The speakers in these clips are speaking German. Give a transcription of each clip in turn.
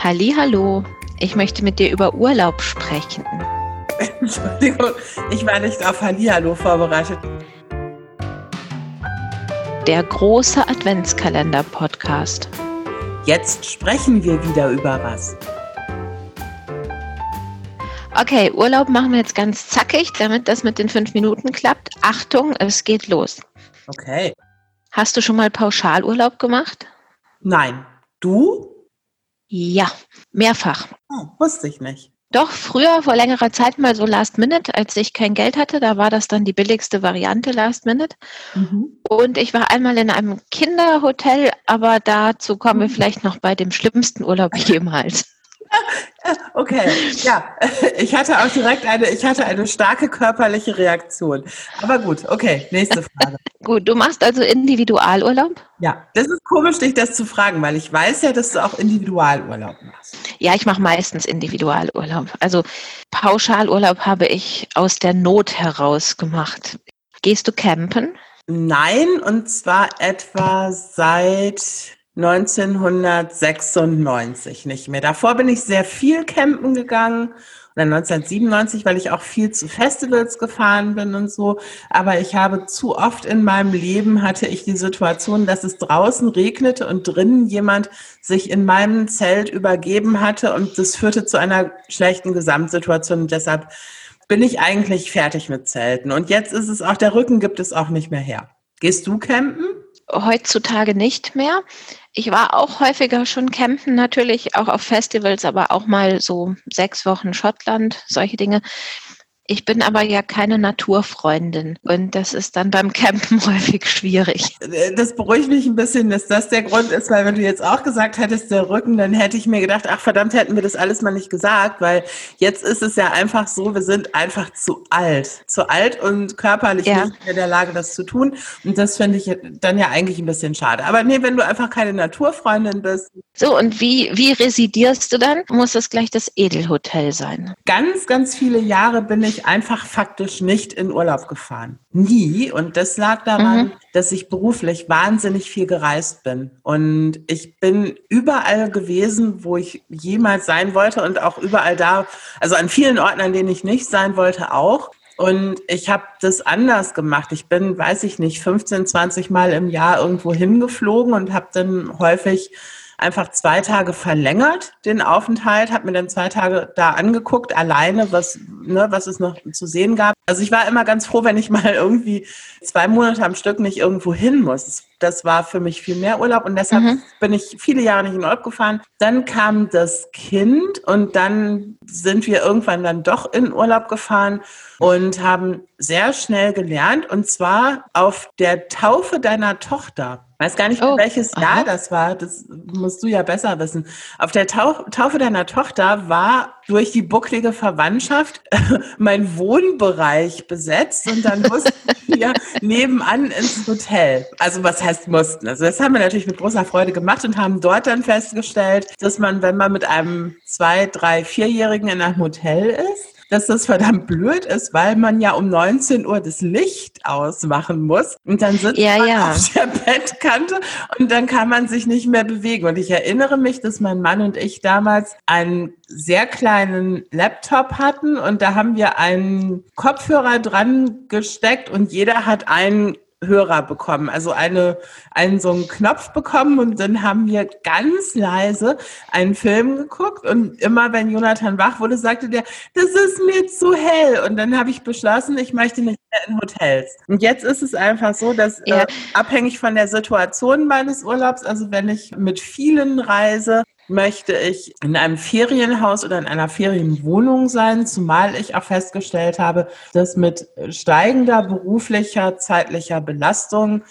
Hallo, ich möchte mit dir über Urlaub sprechen. Entschuldigung, ich war nicht auf Hallihallo vorbereitet. Der große Adventskalender-Podcast. Jetzt sprechen wir wieder über was. Okay, Urlaub machen wir jetzt ganz zackig, damit das mit den fünf Minuten klappt. Achtung, es geht los. Okay. Hast du schon mal Pauschalurlaub gemacht? Nein. Du? Ja, mehrfach. Oh, wusste ich nicht. Doch, früher, vor längerer Zeit mal so Last Minute, als ich kein Geld hatte, da war das dann die billigste Variante Last Minute. Mhm. Und ich war einmal in einem Kinderhotel, aber dazu kommen wir vielleicht noch bei dem schlimmsten Urlaub jemals. Okay, ja, ich hatte auch direkt eine, ich hatte eine starke körperliche Reaktion. Aber gut, okay, nächste Frage. gut, du machst also Individualurlaub? Ja, das ist komisch, dich das zu fragen, weil ich weiß ja, dass du auch Individualurlaub machst. Ja, ich mache meistens Individualurlaub. Also Pauschalurlaub habe ich aus der Not heraus gemacht. Gehst du campen? Nein, und zwar etwa seit 1996 nicht mehr. Davor bin ich sehr viel campen gegangen. Oder 1997, weil ich auch viel zu Festivals gefahren bin und so. Aber ich habe zu oft in meinem Leben hatte ich die Situation, dass es draußen regnete und drinnen jemand sich in meinem Zelt übergeben hatte und das führte zu einer schlechten Gesamtsituation. Und deshalb bin ich eigentlich fertig mit Zelten. Und jetzt ist es auch, der Rücken gibt es auch nicht mehr her. Gehst du campen? Heutzutage nicht mehr. Ich war auch häufiger schon campen, natürlich auch auf Festivals, aber auch mal so sechs Wochen Schottland, solche Dinge. Ich bin aber ja keine Naturfreundin und das ist dann beim Campen häufig schwierig. Das beruhigt mich ein bisschen, dass das der Grund ist, weil wenn du jetzt auch gesagt hättest, der Rücken, dann hätte ich mir gedacht, ach verdammt, hätten wir das alles mal nicht gesagt, weil jetzt ist es ja einfach so, wir sind einfach zu alt. Zu alt und körperlich ja. nicht in der Lage, das zu tun. Und das finde ich dann ja eigentlich ein bisschen schade. Aber nee, wenn du einfach keine Naturfreundin bist. So, und wie, wie residierst du dann? Muss das gleich das Edelhotel sein? Ganz, ganz viele Jahre bin ich einfach faktisch nicht in Urlaub gefahren. Nie. Und das lag daran, mhm. dass ich beruflich wahnsinnig viel gereist bin. Und ich bin überall gewesen, wo ich jemals sein wollte und auch überall da, also an vielen Orten, an denen ich nicht sein wollte, auch. Und ich habe das anders gemacht. Ich bin, weiß ich nicht, 15, 20 Mal im Jahr irgendwo hingeflogen und habe dann häufig einfach zwei Tage verlängert, den Aufenthalt, habe mir dann zwei Tage da angeguckt, alleine, was, ne, was es noch zu sehen gab. Also ich war immer ganz froh, wenn ich mal irgendwie zwei Monate am Stück nicht irgendwo hin muss. Das war für mich viel mehr Urlaub und deshalb mhm. bin ich viele Jahre nicht in Urlaub gefahren. Dann kam das Kind und dann sind wir irgendwann dann doch in Urlaub gefahren und haben sehr schnell gelernt und zwar auf der Taufe deiner Tochter weiß gar nicht, oh. welches Jahr Aha. das war. Das musst du ja besser wissen. Auf der Tau Taufe deiner Tochter war durch die bucklige Verwandtschaft mein Wohnbereich besetzt und dann mussten wir nebenan ins Hotel. Also was heißt mussten? Also das haben wir natürlich mit großer Freude gemacht und haben dort dann festgestellt, dass man, wenn man mit einem zwei, drei, vierjährigen in einem Hotel ist, dass das verdammt blöd ist, weil man ja um 19 Uhr das Licht ausmachen muss und dann sitzt ja, man ja. auf der Bettkante und dann kann man sich nicht mehr bewegen. Und ich erinnere mich, dass mein Mann und ich damals einen sehr kleinen Laptop hatten und da haben wir einen Kopfhörer dran gesteckt und jeder hat einen Hörer bekommen, also eine, einen so einen Knopf bekommen und dann haben wir ganz leise einen Film geguckt und immer wenn Jonathan wach wurde, sagte der, das ist mir zu hell und dann habe ich beschlossen, ich möchte nicht mehr in Hotels. Und jetzt ist es einfach so, dass ja. äh, abhängig von der Situation meines Urlaubs, also wenn ich mit vielen reise, möchte ich in einem Ferienhaus oder in einer Ferienwohnung sein, zumal ich auch festgestellt habe, dass mit steigender beruflicher, zeitlicher Belastung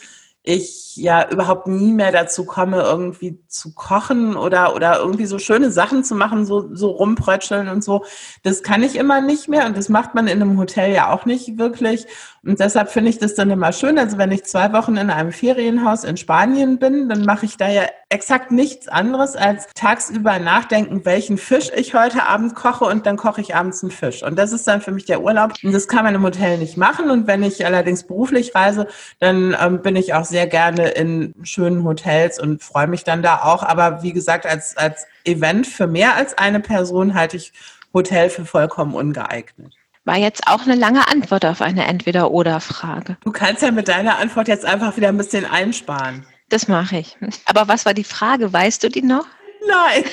ich ja überhaupt nie mehr dazu komme, irgendwie zu kochen oder, oder irgendwie so schöne Sachen zu machen, so, so rumprötscheln und so. Das kann ich immer nicht mehr und das macht man in einem Hotel ja auch nicht wirklich. Und deshalb finde ich das dann immer schön. Also wenn ich zwei Wochen in einem Ferienhaus in Spanien bin, dann mache ich da ja exakt nichts anderes als tagsüber nachdenken, welchen Fisch ich heute Abend koche und dann koche ich abends einen Fisch. Und das ist dann für mich der Urlaub. Und das kann man im Hotel nicht machen. Und wenn ich allerdings beruflich reise, dann ähm, bin ich auch sehr gerne in schönen Hotels und freue mich dann da auch. Aber wie gesagt, als, als Event für mehr als eine Person halte ich Hotel für vollkommen ungeeignet. War jetzt auch eine lange Antwort auf eine Entweder-Oder-Frage. Du kannst ja mit deiner Antwort jetzt einfach wieder ein bisschen einsparen. Das mache ich. Aber was war die Frage? Weißt du die noch? Nein.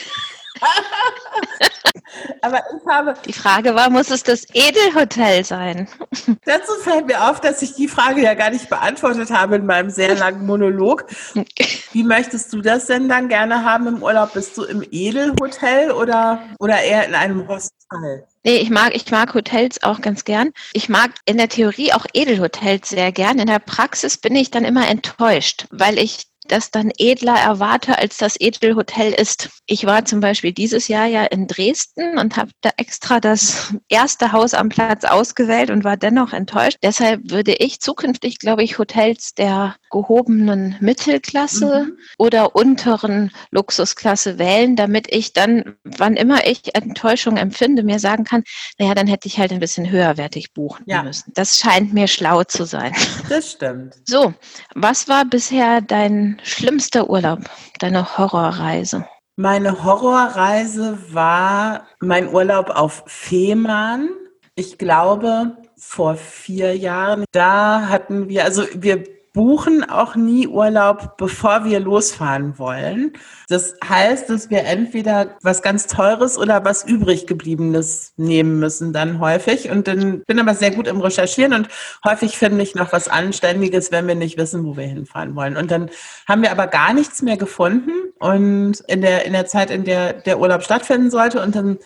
Aber ich habe. Die Frage war, muss es das Edelhotel sein? Dazu fällt mir auf, dass ich die Frage ja gar nicht beantwortet habe in meinem sehr langen Monolog. Wie möchtest du das denn dann gerne haben im Urlaub? Bist du im Edelhotel oder, oder eher in einem Hostel? Nee, ich mag, ich mag Hotels auch ganz gern. Ich mag in der Theorie auch Edelhotels sehr gern. In der Praxis bin ich dann immer enttäuscht, weil ich das dann edler erwarte, als das Edelhotel ist. Ich war zum Beispiel dieses Jahr ja in Dresden und habe da extra das erste Haus am Platz ausgewählt und war dennoch enttäuscht. Deshalb würde ich zukünftig, glaube ich, Hotels der gehobenen Mittelklasse mhm. oder unteren Luxusklasse wählen, damit ich dann, wann immer ich Enttäuschung empfinde, mir sagen kann, naja, dann hätte ich halt ein bisschen höherwertig buchen ja. müssen. Das scheint mir schlau zu sein. Das stimmt. So, was war bisher dein schlimmster Urlaub, deine Horrorreise? Meine Horrorreise war mein Urlaub auf Fehmarn. Ich glaube, vor vier Jahren. Da hatten wir, also wir buchen auch nie Urlaub, bevor wir losfahren wollen. Das heißt, dass wir entweder was ganz Teures oder was übrig gebliebenes nehmen müssen dann häufig. Und dann bin aber sehr gut im Recherchieren und häufig finde ich noch was Anständiges, wenn wir nicht wissen, wo wir hinfahren wollen. Und dann haben wir aber gar nichts mehr gefunden und in der, in der Zeit, in der der Urlaub stattfinden sollte und dann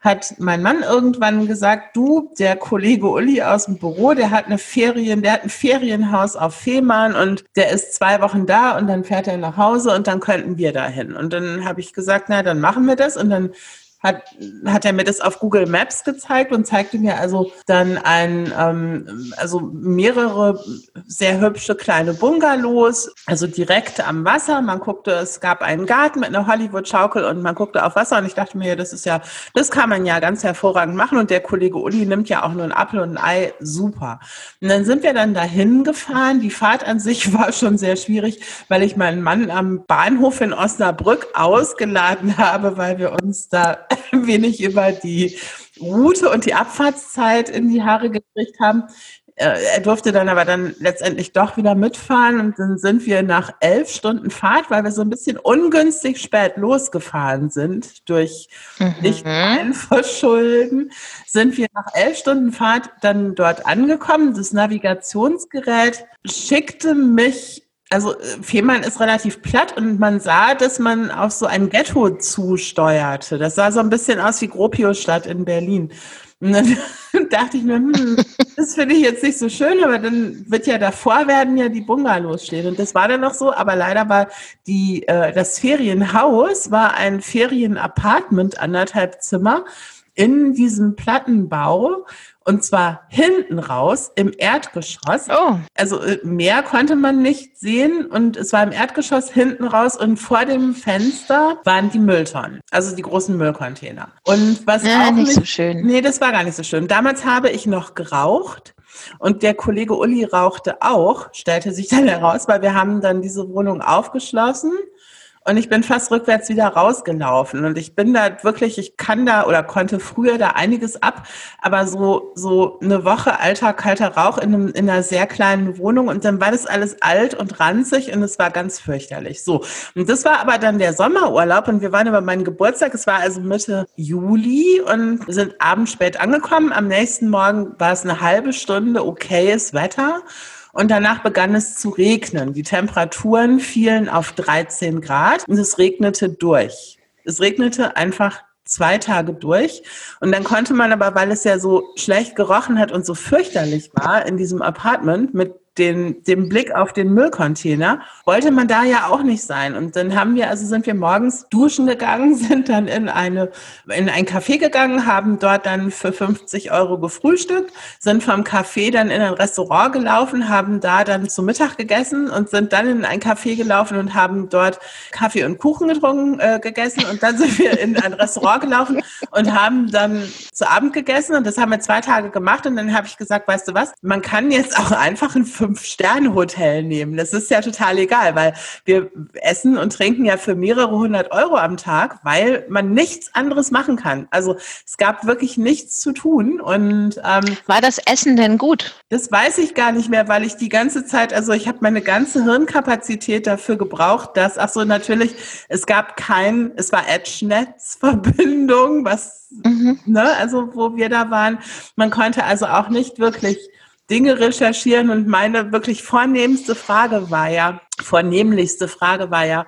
hat mein Mann irgendwann gesagt, du, der Kollege Uli aus dem Büro, der hat eine Ferien, der hat ein Ferienhaus auf Fehmarn und der ist zwei Wochen da und dann fährt er nach Hause und dann könnten wir dahin. Und dann habe ich gesagt, na, dann machen wir das und dann hat, hat er mir das auf Google Maps gezeigt und zeigte mir also dann ein, ähm, also mehrere sehr hübsche kleine Bungalows, also direkt am Wasser. Man guckte, es gab einen Garten mit einer Hollywood-Schaukel und man guckte auf Wasser und ich dachte mir, das ist ja, das kann man ja ganz hervorragend machen und der Kollege Uli nimmt ja auch nur ein Apfel und ein Ei, super. Und dann sind wir dann dahin gefahren. Die Fahrt an sich war schon sehr schwierig, weil ich meinen Mann am Bahnhof in Osnabrück ausgeladen habe, weil wir uns da ein wenig über die Route und die Abfahrtszeit in die Haare gekriegt haben. Äh, er durfte dann aber dann letztendlich doch wieder mitfahren und dann sind wir nach elf Stunden Fahrt, weil wir so ein bisschen ungünstig spät losgefahren sind durch mhm. nicht Einverschulden, sind wir nach elf Stunden Fahrt dann dort angekommen. Das Navigationsgerät schickte mich also äh, Fehmarn ist relativ platt und man sah, dass man auf so ein Ghetto zusteuerte. Das sah so ein bisschen aus wie Gropiusstadt in Berlin. Und dann dachte ich mir, hm, das finde ich jetzt nicht so schön, aber dann wird ja davor werden ja die Bungalows stehen. Und das war dann noch so, aber leider war die, äh, das Ferienhaus war ein Ferienapartment, anderthalb Zimmer in diesem Plattenbau und zwar hinten raus im Erdgeschoss. Oh. Also äh, mehr konnte man nicht sehen und es war im Erdgeschoss hinten raus und vor dem Fenster waren die Mülltonnen, also die großen Müllcontainer. Und was ja, auch nicht, nicht so schön. Nee, das war gar nicht so schön. Damals habe ich noch geraucht. Und der Kollege Uli rauchte auch, stellte sich dann heraus, weil wir haben dann diese Wohnung aufgeschlossen und ich bin fast rückwärts wieder rausgelaufen. Und ich bin da wirklich, ich kann da oder konnte früher da einiges ab, aber so, so eine Woche alter, kalter Rauch in, einem, in einer sehr kleinen Wohnung und dann war das alles alt und ranzig und es war ganz fürchterlich. So. Und das war aber dann der Sommerurlaub und wir waren über meinen Geburtstag. Es war also Mitte Juli und sind abends spät angekommen. Am nächsten Morgen war es eine halbe Stunde okayes Wetter. Und danach begann es zu regnen. Die Temperaturen fielen auf 13 Grad und es regnete durch. Es regnete einfach zwei Tage durch. Und dann konnte man aber, weil es ja so schlecht gerochen hat und so fürchterlich war in diesem Apartment mit den, den Blick auf den Müllcontainer, wollte man da ja auch nicht sein. Und dann haben wir, also sind wir morgens duschen gegangen, sind dann in eine, in ein Café gegangen, haben dort dann für 50 Euro gefrühstückt, sind vom Café dann in ein Restaurant gelaufen, haben da dann zu Mittag gegessen und sind dann in ein Café gelaufen und haben dort Kaffee und Kuchen getrunken, äh, gegessen. Und dann sind wir in ein Restaurant gelaufen und haben dann zu Abend gegessen. Und das haben wir zwei Tage gemacht. Und dann habe ich gesagt, weißt du was, man kann jetzt auch einfach ein Fünf-Sterne-Hotel nehmen. Das ist ja total egal, weil wir essen und trinken ja für mehrere hundert Euro am Tag, weil man nichts anderes machen kann. Also es gab wirklich nichts zu tun und ähm, war das Essen denn gut? Das weiß ich gar nicht mehr, weil ich die ganze Zeit, also ich habe meine ganze Hirnkapazität dafür gebraucht, dass, ach so, natürlich, es gab kein, es war Edge-Netz-Verbindung, was, mhm. ne, also wo wir da waren. Man konnte also auch nicht wirklich Dinge recherchieren und meine wirklich vornehmste Frage war ja, vornehmlichste Frage war ja,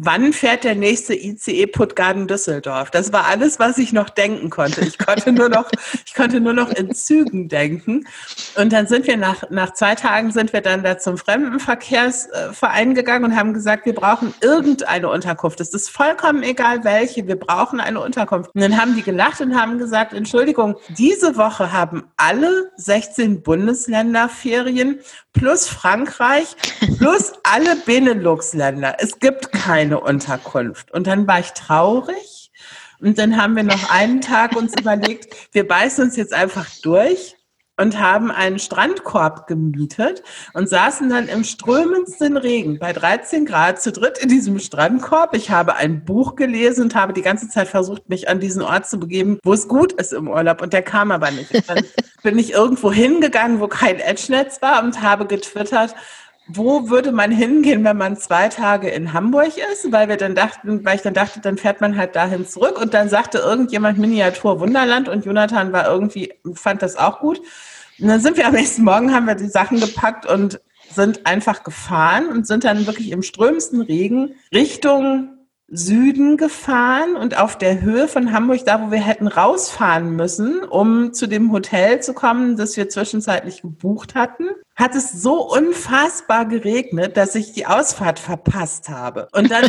wann fährt der nächste ICE Puttgarden-Düsseldorf? Das war alles, was ich noch denken konnte. Ich konnte nur noch, ich konnte nur noch in Zügen denken. Und dann sind wir nach, nach zwei Tagen sind wir dann da zum Fremdenverkehrsverein gegangen und haben gesagt, wir brauchen irgendeine Unterkunft. Es ist vollkommen egal welche, wir brauchen eine Unterkunft. Und dann haben die gelacht und haben gesagt, Entschuldigung, diese Woche haben alle 16 Bundesländer Ferien plus Frankreich plus alle Benelux-Länder. Es gibt keine Unterkunft. Und dann war ich traurig. Und dann haben wir noch einen Tag uns überlegt, wir beißen uns jetzt einfach durch und haben einen Strandkorb gemietet und saßen dann im strömendsten Regen bei 13 Grad zu dritt in diesem Strandkorb. Ich habe ein Buch gelesen und habe die ganze Zeit versucht, mich an diesen Ort zu begeben, wo es gut ist im Urlaub und der kam aber nicht. Dann bin ich irgendwo hingegangen, wo kein Edge-Netz war und habe getwittert, wo würde man hingehen, wenn man zwei Tage in Hamburg ist? Weil wir dann dachten, weil ich dann dachte, dann fährt man halt dahin zurück. Und dann sagte irgendjemand Miniatur Wunderland und Jonathan war irgendwie, fand das auch gut. Und dann sind wir am nächsten Morgen, haben wir die Sachen gepackt und sind einfach gefahren und sind dann wirklich im strömsten Regen Richtung Süden gefahren und auf der Höhe von Hamburg, da wo wir hätten rausfahren müssen, um zu dem Hotel zu kommen, das wir zwischenzeitlich gebucht hatten, hat es so unfassbar geregnet, dass ich die Ausfahrt verpasst habe. Und dann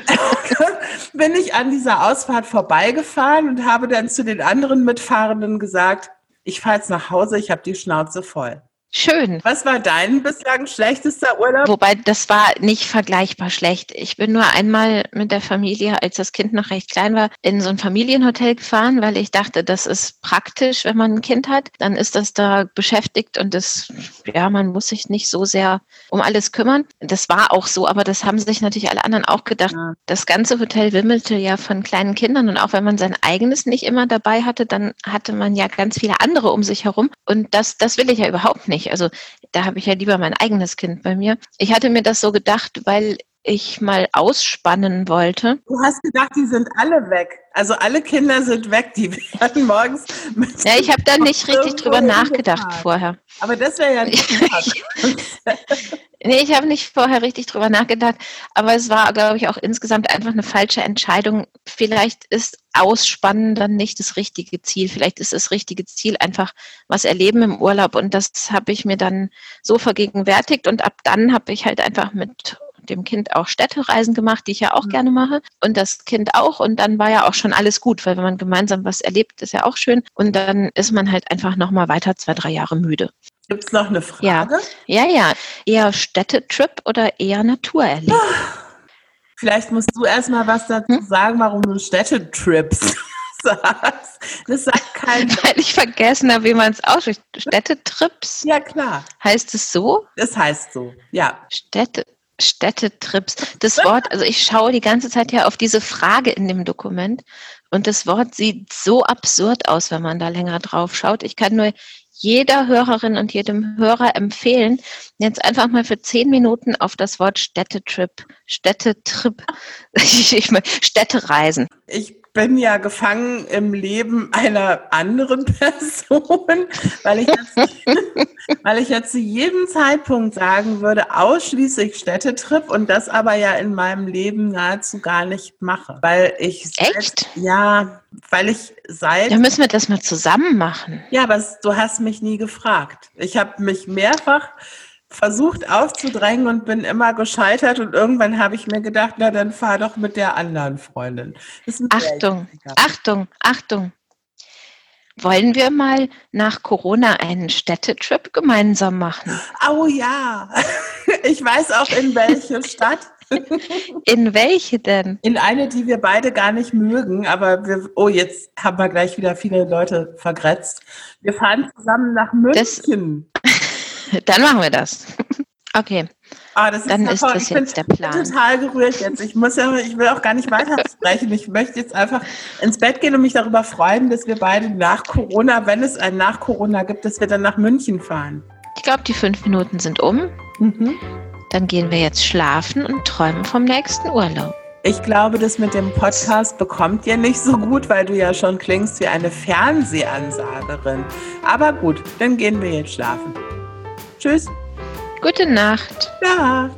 bin ich an dieser Ausfahrt vorbeigefahren und habe dann zu den anderen Mitfahrenden gesagt, ich fahre jetzt nach Hause, ich habe die Schnauze voll. Schön. Was war dein bislang schlechtester Urlaub? Wobei, das war nicht vergleichbar schlecht. Ich bin nur einmal mit der Familie, als das Kind noch recht klein war, in so ein Familienhotel gefahren, weil ich dachte, das ist praktisch, wenn man ein Kind hat. Dann ist das da beschäftigt und das, ja, man muss sich nicht so sehr um alles kümmern. Das war auch so, aber das haben sich natürlich alle anderen auch gedacht. Ja. Das ganze Hotel wimmelte ja von kleinen Kindern und auch wenn man sein eigenes nicht immer dabei hatte, dann hatte man ja ganz viele andere um sich herum. Und das, das will ich ja überhaupt nicht nicht. Also da habe ich ja lieber mein eigenes Kind bei mir. Ich hatte mir das so gedacht, weil ich mal ausspannen wollte. Du hast gedacht, die sind alle weg. Also alle Kinder sind weg, die werden morgens mit Ja, ich habe da nicht richtig drüber nachgedacht vorher. Aber das wäre ja nicht Nee, ich habe nicht vorher richtig drüber nachgedacht, aber es war, glaube ich, auch insgesamt einfach eine falsche Entscheidung. Vielleicht ist Ausspannen dann nicht das richtige Ziel. Vielleicht ist das richtige Ziel einfach was erleben im Urlaub und das habe ich mir dann so vergegenwärtigt und ab dann habe ich halt einfach mit dem Kind auch Städtereisen gemacht, die ich ja auch mhm. gerne mache und das Kind auch und dann war ja auch schon alles gut, weil wenn man gemeinsam was erlebt, ist ja auch schön und dann ist man halt einfach nochmal weiter zwei, drei Jahre müde. Gibt es noch eine Frage? Ja, ja, ja. Eher Städtetrip oder eher Naturerlebnis? Vielleicht musst du erstmal was dazu hm? sagen, warum du Städtetrips sagst. Das sagt keiner. Weil ich vergessen habe, wie man es ausspricht. Städtetrips? Ja, klar. Heißt es so? Das heißt so, ja. Städte. Städtetrips. Das Wort, also ich schaue die ganze Zeit ja auf diese Frage in dem Dokument und das Wort sieht so absurd aus, wenn man da länger drauf schaut. Ich kann nur jeder Hörerin und jedem Hörer empfehlen, jetzt einfach mal für zehn Minuten auf das Wort Städtetrip, Städtetrip, ich, meine, Städtereisen. Ich bin ja gefangen im Leben einer anderen Person, weil ich jetzt, weil ich jetzt zu jedem Zeitpunkt sagen würde, ausschließlich Städtetrip und das aber ja in meinem Leben nahezu gar nicht mache. Weil ich seit, Echt? ja, weil ich seit. Dann müssen wir das mal zusammen machen. Ja, aber du hast mich nie gefragt. Ich habe mich mehrfach versucht aufzudrängen und bin immer gescheitert und irgendwann habe ich mir gedacht, na dann fahr doch mit der anderen Freundin. Achtung, Achtung, Achtung. Wollen wir mal nach Corona einen Städtetrip gemeinsam machen? Oh ja, ich weiß auch in welche Stadt. In welche denn? In eine, die wir beide gar nicht mögen, aber wir, oh, jetzt haben wir gleich wieder viele Leute vergrätzt. Wir fahren zusammen nach München. Das, dann machen wir das. Okay. Ah, das ist dann ist das jetzt der Plan. Ich bin total gerührt jetzt. Ich muss ja, ich will auch gar nicht weiter sprechen. Ich möchte jetzt einfach ins Bett gehen und mich darüber freuen, dass wir beide nach Corona, wenn es ein nach Corona gibt, dass wir dann nach München fahren. Ich glaube, die fünf Minuten sind um. Mhm. Dann gehen wir jetzt schlafen und träumen vom nächsten Urlaub. Ich glaube, das mit dem Podcast bekommt ihr nicht so gut, weil du ja schon klingst wie eine Fernsehansagerin. Aber gut, dann gehen wir jetzt schlafen. Tschüss. Gute Nacht. Nacht.